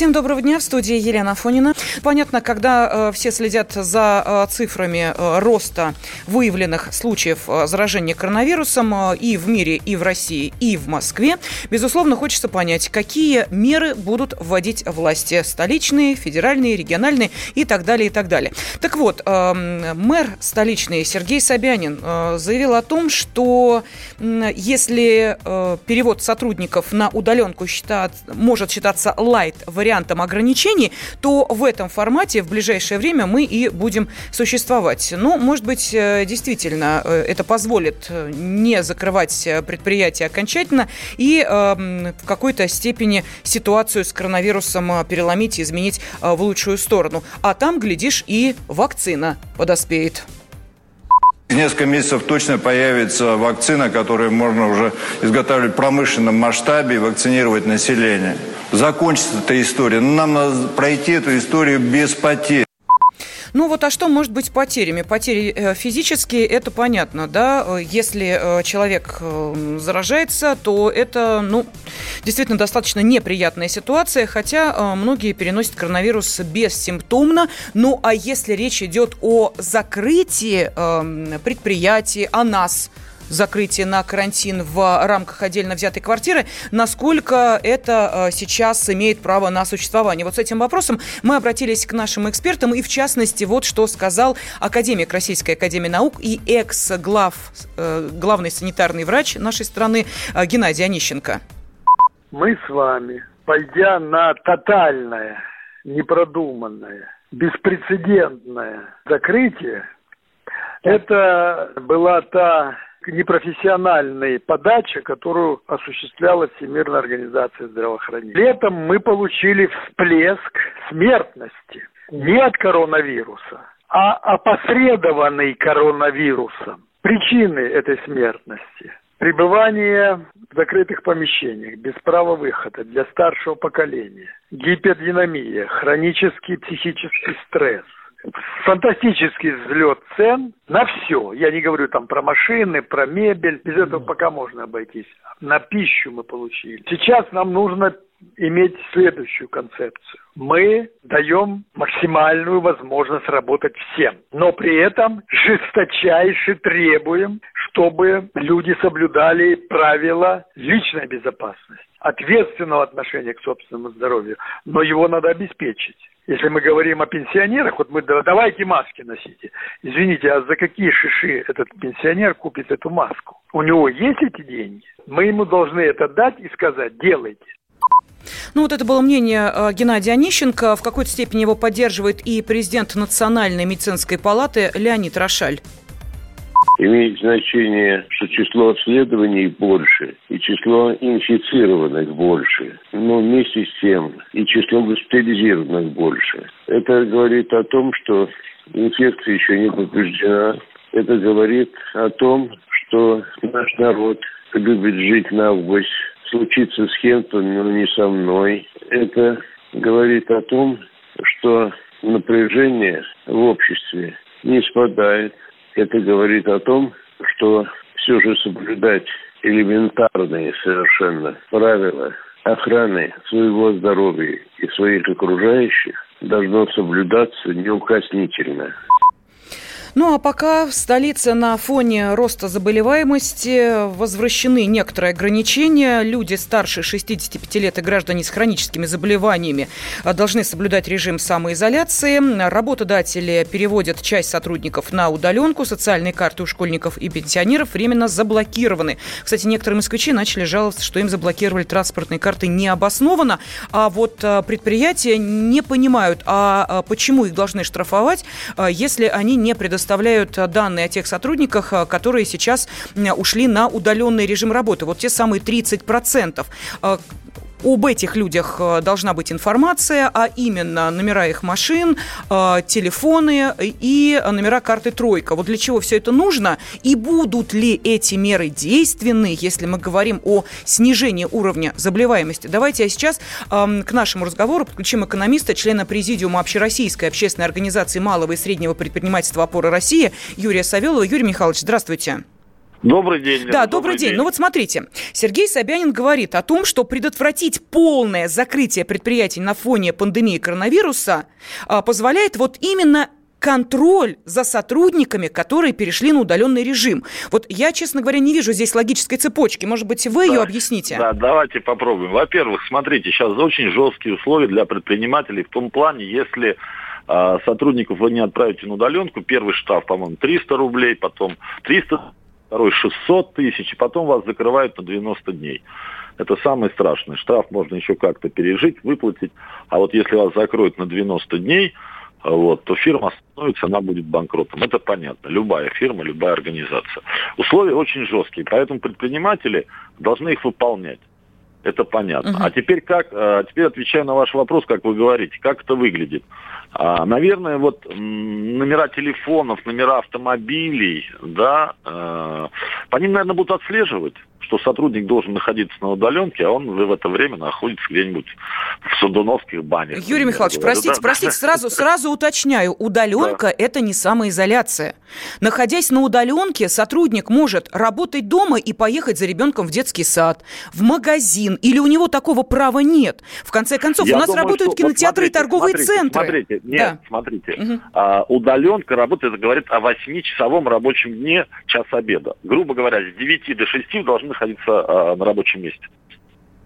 Всем доброго дня. В студии Елена Фонина. Понятно, когда э, все следят за э, цифрами э, роста выявленных случаев э, заражения коронавирусом э, и в мире, и в России, и в Москве, безусловно, хочется понять, какие меры будут вводить власти столичные, федеральные, региональные и так далее, и так далее. Так вот, э, мэр столичный Сергей Собянин э, заявил о том, что э, если э, перевод сотрудников на удаленку считат, может считаться лайт-вариантом, вариантом ограничений, то в этом формате в ближайшее время мы и будем существовать. Ну, может быть, э, действительно, э, это позволит э, не закрывать предприятия окончательно и в какой-то степени ситуацию с коронавирусом переломить и изменить в лучшую сторону. А там, глядишь, и вакцина подоспеет. Несколько месяцев точно появится вакцина, которую можно уже изготавливать в промышленном масштабе и вакцинировать население. Закончится эта история. Но нам надо пройти эту историю без потерь. Ну вот, а что может быть потерями? Потери э, физические, это понятно, да? Э, если э, человек заражается, то это, ну, действительно достаточно неприятная ситуация, хотя многие переносят коронавирус бессимптомно. Ну, а если речь идет о закрытии предприятий, о нас – закрытие на карантин в рамках отдельно взятой квартиры, насколько это э, сейчас имеет право на существование. Вот с этим вопросом мы обратились к нашим экспертам, и в частности, вот что сказал академик Российской Академии Наук и экс-глав, э, главный санитарный врач нашей страны э, Геннадий Онищенко. Мы с вами, пойдя на тотальное, непродуманное, беспрецедентное закрытие, это была та непрофессиональной подачи, которую осуществляла Всемирная организация здравоохранения. Летом мы получили всплеск смертности не от коронавируса, а опосредованный коронавирусом. Причины этой смертности пребывание в закрытых помещениях без права выхода для старшего поколения, гипердинамия, хронический психический стресс, фантастический взлет цен на все. Я не говорю там про машины, про мебель. Без этого пока можно обойтись. На пищу мы получили. Сейчас нам нужно иметь следующую концепцию. Мы даем максимальную возможность работать всем, но при этом жесточайше требуем, чтобы люди соблюдали правила личной безопасности, ответственного отношения к собственному здоровью, но его надо обеспечить. Если мы говорим о пенсионерах, вот мы давайте маски носите. Извините, а за какие шиши этот пенсионер купит эту маску? У него есть эти деньги? Мы ему должны это дать и сказать, делайте. Ну вот это было мнение э, Геннадия Онищенко. В какой-то степени его поддерживает и президент Национальной медицинской палаты Леонид Рошаль. Имеет значение, что число обследований больше, и число инфицированных больше. Но вместе с тем и число госпитализированных больше. Это говорит о том, что инфекция еще не побеждена. Это говорит о том, что наш народ любит жить на август случится с кем-то, но не со мной. Это говорит о том, что напряжение в обществе не спадает. Это говорит о том, что все же соблюдать элементарные совершенно правила охраны своего здоровья и своих окружающих должно соблюдаться неукоснительно. Ну а пока в столице на фоне роста заболеваемости возвращены некоторые ограничения. Люди старше 65 лет и граждане с хроническими заболеваниями а, должны соблюдать режим самоизоляции. Работодатели переводят часть сотрудников на удаленку. Социальные карты у школьников и пенсионеров временно заблокированы. Кстати, некоторые москвичи начали жаловаться, что им заблокировали транспортные карты необоснованно. А вот а, предприятия не понимают, а почему их должны штрафовать, если они не предоставляют предоставляют э, данные о тех сотрудниках, э, которые сейчас ушли на удаленный режим работы. Вот те самые 30%. Об этих людях э, должна быть информация, а именно номера их машин, э, телефоны и номера карты «Тройка». Вот для чего все это нужно? И будут ли эти меры действенны, если мы говорим о снижении уровня заболеваемости? Давайте я сейчас эм, к нашему разговору подключим экономиста, члена президиума Общероссийской общественной организации малого и среднего предпринимательства «Опора России» Юрия Савелова. Юрий Михайлович, здравствуйте. Добрый день. Да, добрый, добрый день. день. Ну вот смотрите, Сергей Собянин говорит о том, что предотвратить полное закрытие предприятий на фоне пандемии коронавируса а, позволяет вот именно контроль за сотрудниками, которые перешли на удаленный режим. Вот я, честно говоря, не вижу здесь логической цепочки. Может быть, вы да, ее объясните? Да, давайте попробуем. Во-первых, смотрите, сейчас очень жесткие условия для предпринимателей в том плане, если э, сотрудников вы не отправите на удаленку, первый штраф, по-моему, 300 рублей, потом 300 второй 600 тысяч, и потом вас закрывают на 90 дней. Это самое страшное. Штраф можно еще как-то пережить, выплатить. А вот если вас закроют на 90 дней, вот, то фирма остановится, она будет банкротом. Это понятно. Любая фирма, любая организация. Условия очень жесткие, поэтому предприниматели должны их выполнять. Это понятно. Угу. А теперь как? А теперь отвечаю на ваш вопрос, как вы говорите, как это выглядит. А, наверное, вот номера телефонов, номера автомобилей, да, э, по ним, наверное, будут отслеживать что сотрудник должен находиться на удаленке, а он в это время находится где-нибудь в судуновских банях. Юрий Михайлович, говорю, простите, да? простите, сразу, сразу уточняю. Удаленка да. – это не самоизоляция. Находясь на удаленке, сотрудник может работать дома и поехать за ребенком в детский сад, в магазин, или у него такого права нет. В конце концов, Я у нас думаю, работают что... кинотеатры вот смотрите, и торговые смотрите, центры. Смотрите, нет, да. смотрите. Угу. А, удаленка работает, говорит о 8-часовом рабочем дне, час обеда. Грубо говоря, с 9 до 6 должны находиться э, на рабочем месте.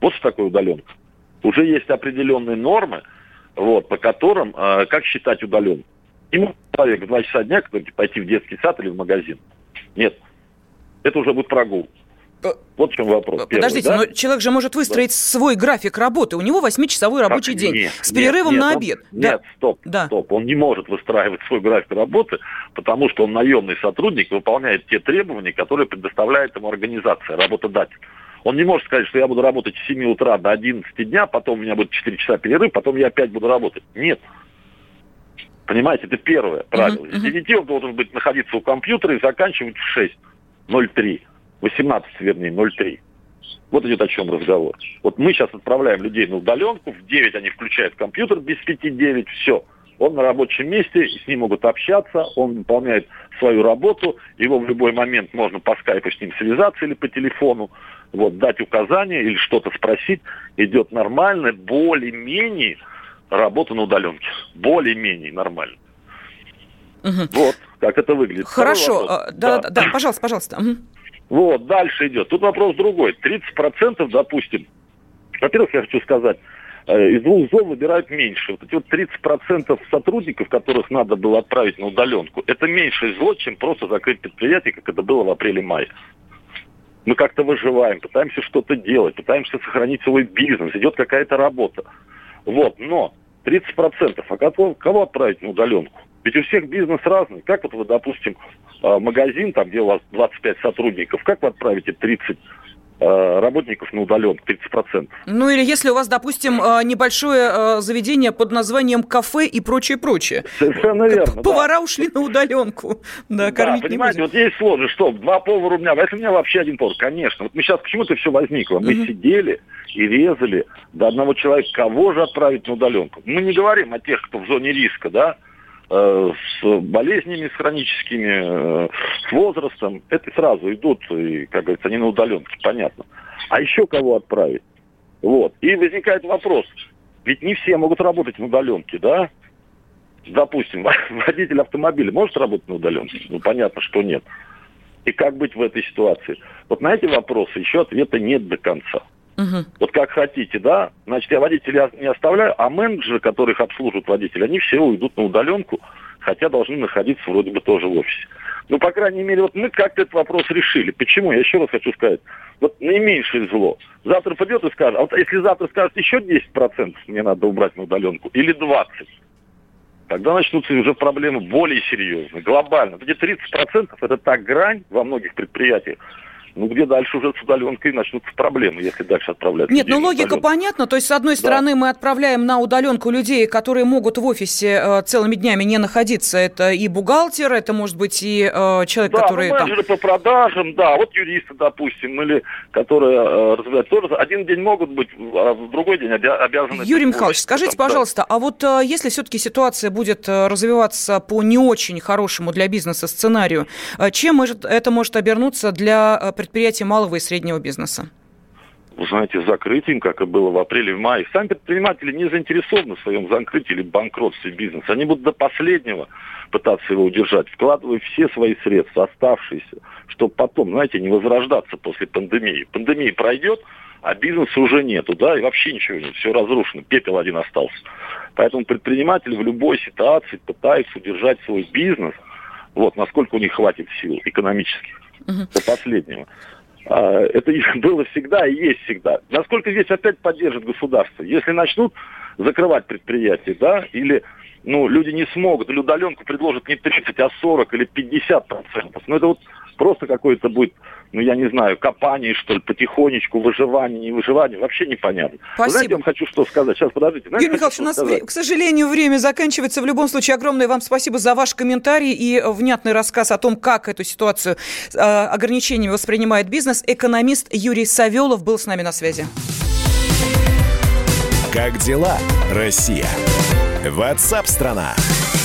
Вот что такое удаленка. Уже есть определенные нормы, вот, по которым, э, как считать удаленку. Не может человек в 2 часа дня пойти в детский сад или в магазин. Нет. Это уже будет прогул. Вот в чем вопрос. Подождите, первый, да? но человек же может выстроить да. свой график работы. У него 8-часовой рабочий как? день нет, с перерывом нет, на обед. Он, да. Нет, стоп, да. стоп. Он не может выстраивать свой график работы, потому что он наемный сотрудник, выполняет те требования, которые предоставляет ему организация, работодатель. Он не может сказать, что я буду работать с 7 утра до 11 дня, потом у меня будет 4 часа перерыв, потом я опять буду работать. Нет. Понимаете, это первое правило. Uh-huh, uh-huh. С 9 он должен быть находиться у компьютера и заканчивать в 6.03. 18, вернее, 0,3. Вот идет о чем разговор. Вот мы сейчас отправляем людей на удаленку, в 9 они включают компьютер, без 5-9, все. Он на рабочем месте, с ним могут общаться, он выполняет свою работу, его в любой момент можно по скайпу с ним связаться или по телефону, вот, дать указания или что-то спросить. Идет нормально, более-менее работа на удаленке. Более-менее нормально. Угу. Вот, как это выглядит. Хорошо, а, да, да, да, пожалуйста, пожалуйста. Угу. Вот, дальше идет. Тут вопрос другой. 30%, допустим, во-первых, я хочу сказать, э, из двух зол выбирают меньше. Вот эти вот 30% сотрудников, которых надо было отправить на удаленку, это меньше зло, чем просто закрыть предприятие, как это было в апреле-мае. Мы как-то выживаем, пытаемся что-то делать, пытаемся сохранить свой бизнес, идет какая-то работа. Вот, но 30%, а кого отправить на удаленку? Ведь у всех бизнес разный. Как вот вы, допустим, э, магазин, там, где у вас 25 сотрудников, как вы отправите 30 э, работников на удаленку, 30%. Ну или если у вас, допустим, э, небольшое заведение под названием кафе и прочее, прочее. Совершенно верно. Повара да. ушли на удаленку. Да, кормить да, понимаете, не вот есть сложность, что два повара у меня, а если у меня вообще один повар, конечно. Вот мы сейчас почему-то все возникло. Мы угу. сидели и резали до одного человека, кого же отправить на удаленку. Мы не говорим о тех, кто в зоне риска, да, с болезнями, с хроническими, э, с возрастом, это сразу идут, и, как говорится, они на удаленке, понятно. А еще кого отправить? Вот. И возникает вопрос, ведь не все могут работать на удаленке, да? Допустим, водитель автомобиля может работать на удаленке? Ну, понятно, что нет. И как быть в этой ситуации? Вот на эти вопросы еще ответа нет до конца. Угу. Вот как хотите, да? Значит, я водителя не оставляю, а менеджеры, которых обслуживают водители, они все уйдут на удаленку, хотя должны находиться вроде бы тоже в офисе. Ну, по крайней мере, вот мы как-то этот вопрос решили. Почему? Я еще раз хочу сказать. Вот наименьшее зло. Завтра придет и скажет, а вот если завтра скажет еще 10% мне надо убрать на удаленку, или 20%, тогда начнутся уже проблемы более серьезные, глобально. Эти 30% это та грань во многих предприятиях, ну где дальше уже с удаленкой начнутся проблемы, если дальше отправлять. Нет, ну логика понятна. То есть, с одной стороны, да. мы отправляем на удаленку людей, которые могут в офисе э, целыми днями не находиться. Это и бухгалтер, это может быть и э, человек, да, который... Да, ну, менеджеры там... по продажам, да, вот юристы, допустим, или которые э, разбирают тоже. Один день могут быть, а в другой день обя- обязаны... Юрий Михайлович, скажите, там, пожалуйста, да. а вот э, если все-таки ситуация будет э, развиваться по не очень хорошему для бизнеса сценарию, э, чем может, это может обернуться для э, предприятий малого и среднего бизнеса? вы знаете, закрытием, как и было в апреле, в мае. Сами предприниматели не заинтересованы в своем закрытии или банкротстве бизнеса. Они будут до последнего пытаться его удержать, вкладывая все свои средства, оставшиеся, чтобы потом, знаете, не возрождаться после пандемии. Пандемия пройдет, а бизнеса уже нету, да, и вообще ничего нет, все разрушено, пепел один остался. Поэтому предприниматели в любой ситуации пытаются удержать свой бизнес, вот, насколько у них хватит сил экономических, угу. до последнего. А, это было всегда и есть всегда. Насколько здесь опять поддержит государство? Если начнут закрывать предприятия, да, или ну, люди не смогут, или удаленку предложат не 30, а 40 или 50 процентов. Ну, это вот просто какое-то будет, ну, я не знаю, копание, что ли, потихонечку, выживание, не выживание, вообще непонятно. Спасибо. знаете, я вам хочу что сказать. Сейчас, подождите. Знаете, Юрий Михайлович, у нас, сказать? к сожалению, время заканчивается. В любом случае, огромное вам спасибо за ваш комментарий и внятный рассказ о том, как эту ситуацию э, ограничениями воспринимает бизнес. Экономист Юрий Савелов был с нами на связи. Как дела, Россия? Ватсап-страна! страна